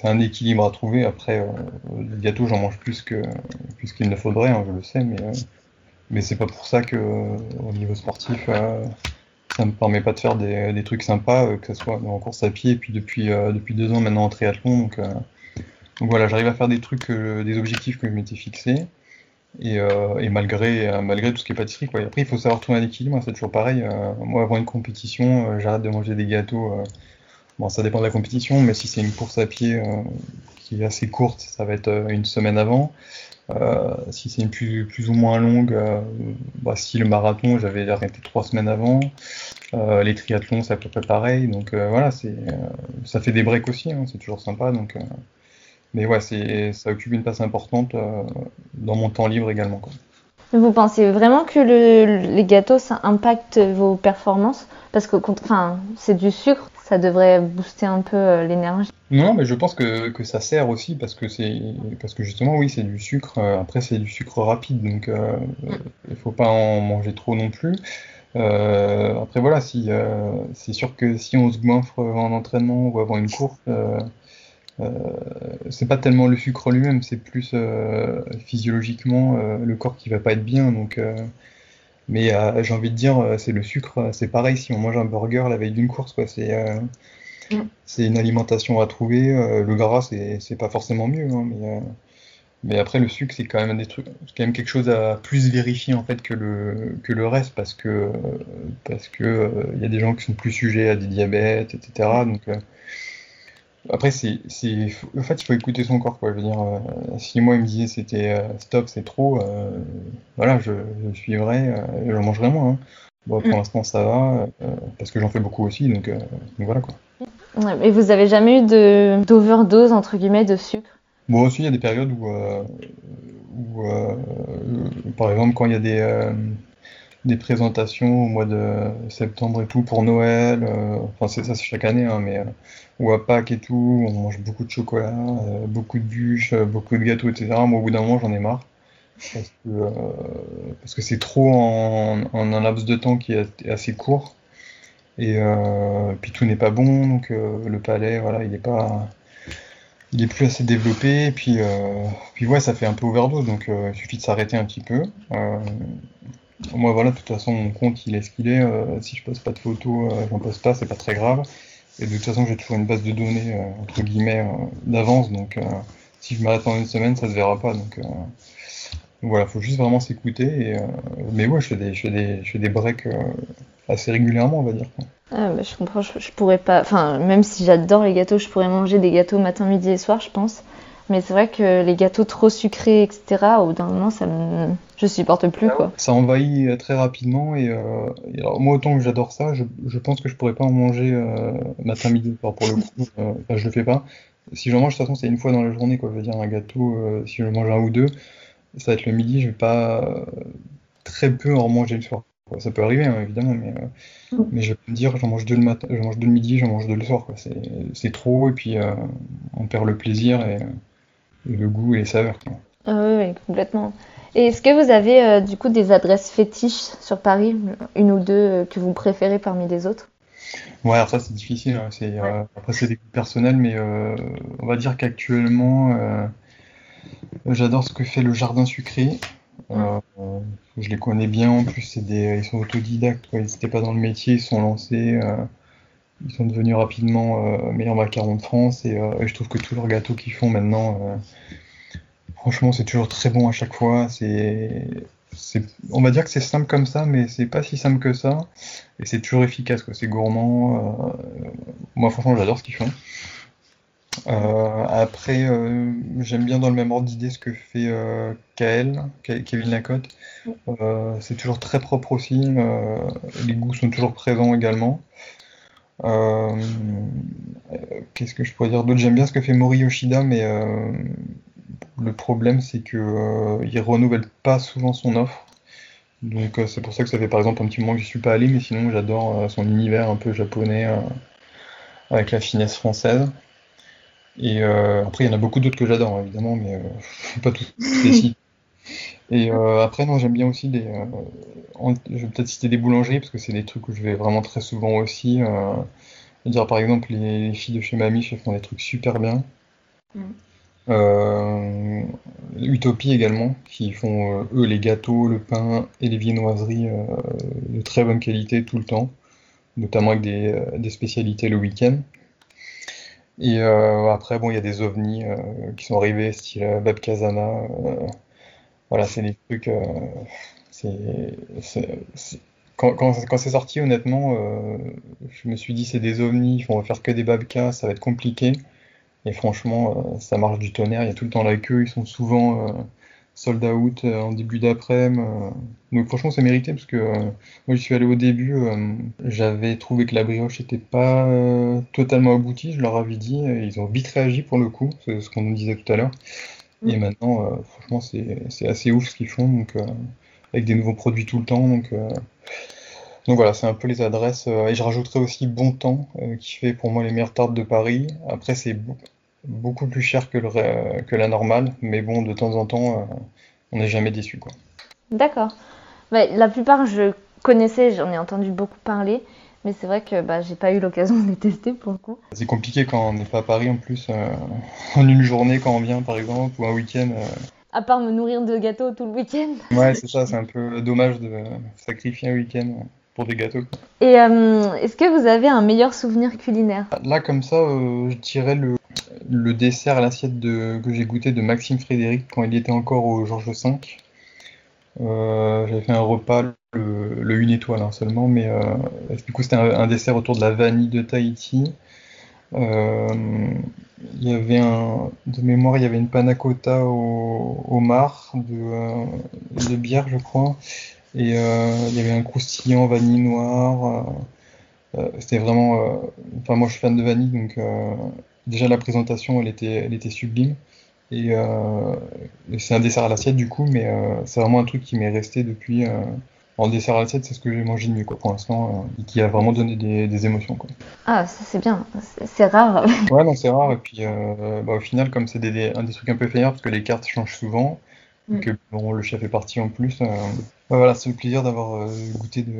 un équilibre à trouver. Après, le gâteau, j'en mange plus que plus qu'il ne faudrait, hein, je le sais, mais c'est pas pour ça que euh, au niveau sportif, euh, ça me permet pas de faire des, trucs sympas, euh, que ce soit en course à pied, et puis depuis, depuis deux ans maintenant en triathlon. Donc, voilà, j'arrive à faire des trucs, des objectifs que je m'étais fixés. Et, et, malgré, malgré tout ce qui est pâtisserie. Après, il faut savoir trouver un équilibre, c'est toujours pareil. moi, avant une compétition, j'arrête de manger des gâteaux. Ça dépend de la compétition, mais si c'est une course à pied qui est assez courte, ça va être une semaine avant. Euh, si c'est une plus, ou moins longue, euh, bah, si le marathon, j'avais arrêté trois semaines avant. Euh, les triathlons, c'est à peu près pareil. Donc voilà, ça fait des breaks aussi, hein, c'est toujours sympa. Donc, mais ouais, ça occupe une place importante dans mon temps libre également. Vous pensez vraiment que le, les gâteaux, ça impacte vos performances? Parce que c'est du sucre, ça devrait booster un peu euh, l'énergie. Non, mais je pense que, que, ça sert aussi parce que c'est parce que justement oui c'est du sucre. Euh, après c'est du sucre rapide donc euh, mm. il faut pas en manger trop non plus. Euh, après voilà si c'est sûr que si on se goinfre en entraînement ou avant une course, c'est pas tellement le sucre lui-même, c'est plus physiologiquement le corps qui va pas être bien donc mais euh, j'ai envie de dire, euh, c'est le sucre, euh, c'est pareil si on mange un burger la veille d'une course, quoi. C'est mm. c'est une alimentation à trouver. le gras, c'est pas forcément mieux, hein, mais, mais après le sucre, c'est quand même des trucs, c'est quand même quelque chose à plus vérifier en fait que le que le reste, parce que parce que il y a des gens qui sont plus sujets à des diabètes, etc. Donc après, c'est, en fait, il faut écouter son corps, quoi. Je veux dire, euh, si moi il me disait c'était euh, stop, c'est trop, euh, voilà, je, je suivrais, je mangerais moins. Hein. Bon, pour mm. l'instant, ça va, parce que j'en fais beaucoup aussi, donc, voilà quoi. Ouais, mais vous avez jamais eu de, d'overdose entre guillemets de sucre? Bon, aussi, il y a des périodes où, où par exemple, quand il y a des, des présentations au mois de septembre et tout pour Noël, enfin, c'est ça, c'est chaque année, hein, mais ou à Pâques et tout, on mange beaucoup de chocolat, beaucoup de bûches, beaucoup de gâteaux, etc. Moi, au bout d'un moment, j'en ai marre. Parce que c'est trop en, un laps de temps qui est assez court. Et euh, puis tout n'est pas bon, donc euh, le palais, voilà, il n'est pas, il est plus assez développé. Et puis, euh, puis ouais, ça fait un peu overdose, donc il suffit de s'arrêter un petit peu. Moi, voilà, de toute façon, mon compte, il est ce qu'il est. si je poste pas de photos, j'en poste pas, c'est pas très grave. Et de toute façon, j'ai toujours une base de données entre guillemets d'avance, donc si je m'arrête en une semaine, ça se verra pas. Donc voilà, faut juste vraiment s'écouter. mais ouais, je fais des breaks assez régulièrement, on va dire. Ah, bah, je comprends, je, pourrais pas. Enfin, même si j'adore les gâteaux, je pourrais manger des gâteaux matin, midi et soir, je pense. Mais c'est vrai que les gâteaux trop sucrés, etc., au bout d'un moment, ça me... je supporte plus. Ah quoi. Ça envahit euh, très rapidement. Et, euh, alors, moi, autant que j'adore ça, je, je, pense que je pourrais pas en manger euh, matin, midi, soir pour le coup. Euh, je le fais pas. Si j'en mange, de toute façon, c'est une fois dans la journée. Quoi. Je veux dire, un gâteau, si je mange un ou deux, ça va être le midi. Je vais pas très peu en manger le soir. Ça peut arriver, hein, évidemment, mais, euh, mm. mais je peux me dire, j'en mange deux le matin, je mange deux le midi, j'en mange deux le soir. C'est trop, et puis euh, on perd le plaisir et, le goût et les saveurs. Ah oui, complètement. Et est-ce que vous avez euh, du coup des adresses fétiches sur Paris, une ou deux que vous préférez parmi les autres? Ouais, alors ça c'est difficile. Hein, après c'est des goûts personnels, mais on va dire qu'actuellement, j'adore ce que fait le jardin sucré. Euh, je les connais bien en plus, c'est des, ils sont autodidactes, quoi. ils n'étaient pas dans le métier, ils sont lancés, euh, ils sont devenus rapidement euh, meilleurs macarons de France et, je trouve que tous leurs gâteaux qu'ils font maintenant, franchement c'est toujours très bon à chaque fois. C'est, on va dire que c'est simple comme ça, mais c'est pas si simple que ça et c'est toujours efficace, quoi. C'est gourmand. moi franchement j'adore ce qu'ils font. Euh, après, euh, j'aime bien dans le même ordre d'idée ce que fait euh, Kael, Kevin Lacotte. Euh, c'est toujours très propre aussi. les goûts sont toujours présents également. Qu'est-ce que je pourrais dire d'autre? J'aime bien ce que fait Mori Yoshida, mais le problème c'est que il renouvelle pas souvent son offre. Donc c'est pour ça que ça fait par exemple un petit moment que je suis pas allé, mais sinon j'adore son univers un peu japonais avec la finesse française. Et euh, après, il y en a beaucoup d'autres que j'adore, évidemment, mais euh, pas tous les Et euh, après, non, j'aime bien aussi des. je vais peut-être citer des boulangeries parce que c'est des trucs où je vais vraiment très souvent aussi. dire par exemple, les, filles de chez Mamie, elles font des trucs super bien. Mm. Utopie également, qui font eux les gâteaux, le pain et les viennoiseries de très bonne qualité tout le temps, notamment avec des, des spécialités le week-end. Et euh, après, bon, il y a des ovnis euh, qui sont arrivés, style euh, Bab Kazana. Voilà, c'est des trucs. Quand, quand, quand c'est sorti, honnêtement, je me suis dit c'est des ovnis, on va faire que des babkas, ça va être compliqué. Et franchement, ça marche du tonnerre, il y a tout le temps la queue, ils sont souvent sold out euh, en début d'après-midi. Euh. Donc franchement, c'est mérité parce que euh, moi, je suis allé au début, j'avais trouvé que la brioche n'était pas totalement aboutie, je leur avais dit, ils ont vite réagi pour le coup, c'est ce qu'on nous disait tout à l'heure. Mm. Et maintenant, franchement, c'est assez ouf ce qu'ils font, donc avec des nouveaux produits tout le temps. Donc, donc voilà, c'est un peu les adresses. et je rajouterai aussi Bon Temps, qui fait pour moi les meilleures tartes de Paris. Après, c'est beaucoup plus cher que, le, que la normale, mais bon, de temps en temps, euh, on n'est jamais déçu. quoi. D'accord. la plupart, je connaissais, j'en ai entendu beaucoup parler, mais c'est vrai que bah, j'ai pas eu l'occasion de les tester pour le coup. C'est compliqué quand on n'est pas à Paris en plus, euh, en une journée quand on vient par exemple, ou un week-end. Euh. À part me nourrir de gâteaux tout le week-end. Ouais, c'est ça, c'est un peu dommage de sacrifier un week-end pour des gâteaux. Et est-ce que vous avez un meilleur souvenir culinaire? Là, comme ça, je dirais le, le dessert à l'assiette que j'ai goûté de Maxime Frédéric quand il était encore au Georges V. Euh, j'avais fait un repas, le, une étoile hein, seulement, mais euh, du coup c'était un, dessert autour de la vanille de Tahiti. Euh, il y avait un, de mémoire, il y avait une panna cotta au, mar de, de, bière, je crois, et il y avait un croustillant vanille noire. c'était vraiment, enfin moi je suis fan de vanille, donc déjà la présentation, elle était, elle était sublime. Et, c'est un dessert à l'assiette du coup, mais c'est vraiment un truc qui m'est resté depuis. En dessert à l'assiette, c'est ce que j'ai mangé de mieux quoi, pour l'instant, et qui a vraiment donné des, émotions. Quoi. Ah, ça c'est bien, c'est rare. ouais, non, c'est rare, et puis bah, au final, comme c'est des, un des trucs un peu éphémères, parce que les cartes changent souvent, Mm. que bon, le chef est parti en plus. Euh, voilà, c'est le plaisir d'avoir euh, goûté de,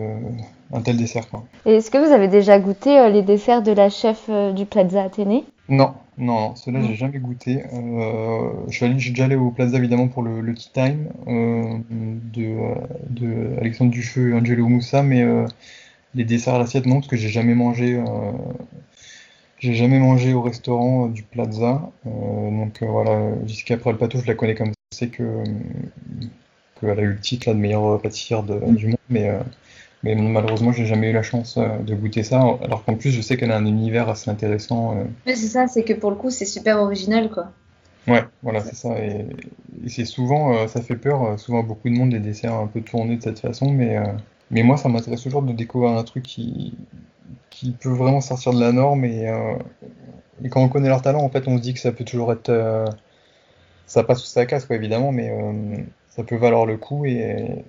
un tel dessert. Quoi. Et est-ce que vous avez déjà goûté euh, les desserts de la chef du Plaza Athénée? Non, non, non ceux-là j'ai jamais goûté. je suis déjà allé au Plaza évidemment pour le, le Tea Time de, de Alexandre Dufeu et Angelo Moussa, mais les desserts à l'assiette non, parce que j'ai jamais mangé. J'ai jamais mangé au restaurant du Plaza, donc voilà, jusqu'après le plateau, je la connais comme sais que qu'elle a eu le titre de meilleure pâtissière mm. du monde, mais, euh, mais malheureusement, j'ai jamais eu la chance euh, de goûter ça. Alors qu'en plus, je sais qu'elle a un univers assez intéressant. Euh. c'est ça, c'est que pour le coup, c'est super original, quoi. Ouais, voilà, c'est ça. Et, c'est souvent, ça fait peur, souvent beaucoup de monde les desserts un peu tournés de cette façon, mais, mais moi, ça m'intéresse toujours de découvrir un truc qui, qui peut vraiment sortir de la norme. Et, et quand on connaît leur talent, en fait, on se dit que ça peut toujours être ça passe ou ça casse, quoi, évidemment, mais euh, ça peut valoir le coup et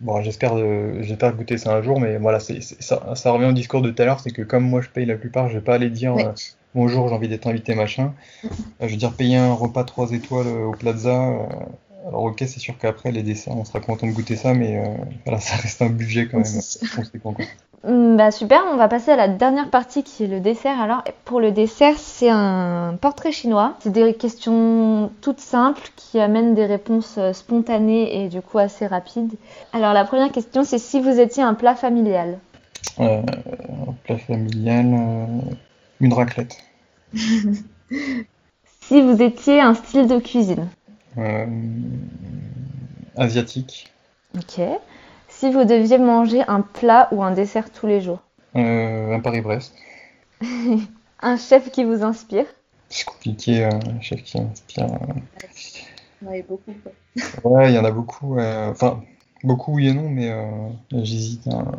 bon, j'espère j'espère goûter ça un jour, mais voilà, c'est, ça, ça, revient au discours de tout à l'heure, c'est que comme moi je paye la plupart, je vais pas aller dire euh, bonjour, j'ai envie d'être invité, machin. Euh, je veux dire, payer un repas 3 étoiles au Plaza. alors ok, c'est sûr qu'après les desserts, on sera content de goûter ça, mais voilà, ça reste un budget quand même conséquent. Mm, bah super, on va passer à la dernière partie qui est le dessert. Alors pour le dessert, c'est un portrait chinois. C'est des questions toutes simples qui amènent des réponses euh, spontanées et du coup assez rapides. Alors la première question, c'est si vous étiez un plat familial. Euh, un plat familial, euh, une raclette. si vous étiez un style de cuisine. asiatique. Ok. Si vous deviez manger un plat ou un dessert tous les jours euh, Un Paris-Brest. un chef qui vous inspire C'est compliqué, un chef qui inspire. Il y en a beaucoup. Ouais, il y en a beaucoup. Enfin, beaucoup oui et non, mais euh, j'hésite. Hein.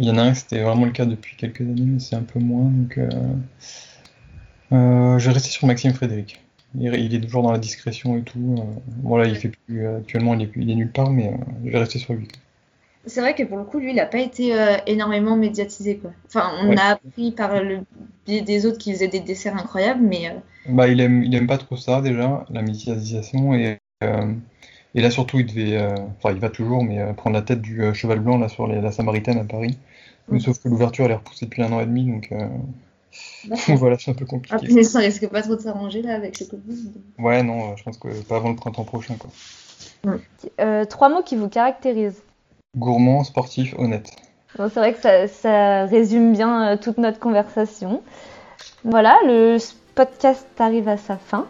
Il y en a un, c'était vraiment le cas depuis quelques années, mais c'est un peu moins. Donc, euh, je vais rester sur Maxime Frédéric. Il, est toujours dans la discrétion et tout. Bon, il fait plus. Actuellement, il est, il est nulle part, mais je vais rester sur lui c'est vrai que pour le coup, lui, il n'a pas été euh, énormément médiatisé. Quoi. Enfin, on a appris par le biais des autres qu'il faisait des desserts incroyables, mais. Euh, bah, il aime, il aime pas trop ça déjà, la médiatisation. Et, euh, et là, surtout, il devait. Enfin, il va toujours, mais prendre la tête du cheval blanc là, sur la Samaritaine à Paris. Mais sauf que l'ouverture, elle est repoussée depuis un an et demi, donc. voilà, c'est un peu compliqué. Après, ça risque pas trop de s'arranger là avec le Covid. Ouais, non, je pense que pas avant le printemps prochain. Quoi. trois mots qui vous caractérisent Gourmand, sportif, honnête. c'est vrai que ça, résume bien euh, toute notre conversation. Voilà, le podcast arrive à sa fin.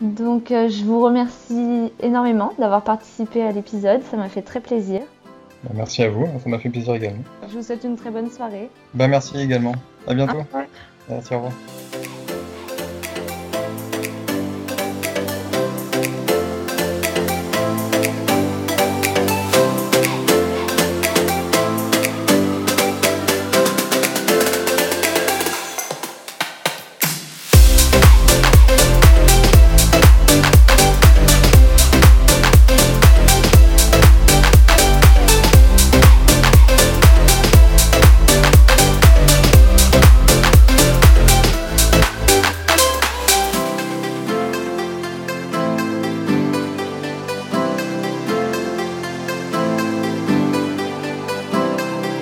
Donc euh, je vous remercie énormément d'avoir participé à l'épisode, ça m'a fait très plaisir. Bah, merci à vous, ça m'a fait plaisir également. Je vous souhaite une très bonne soirée. Bah, merci également. À bientôt. Merci, au revoir.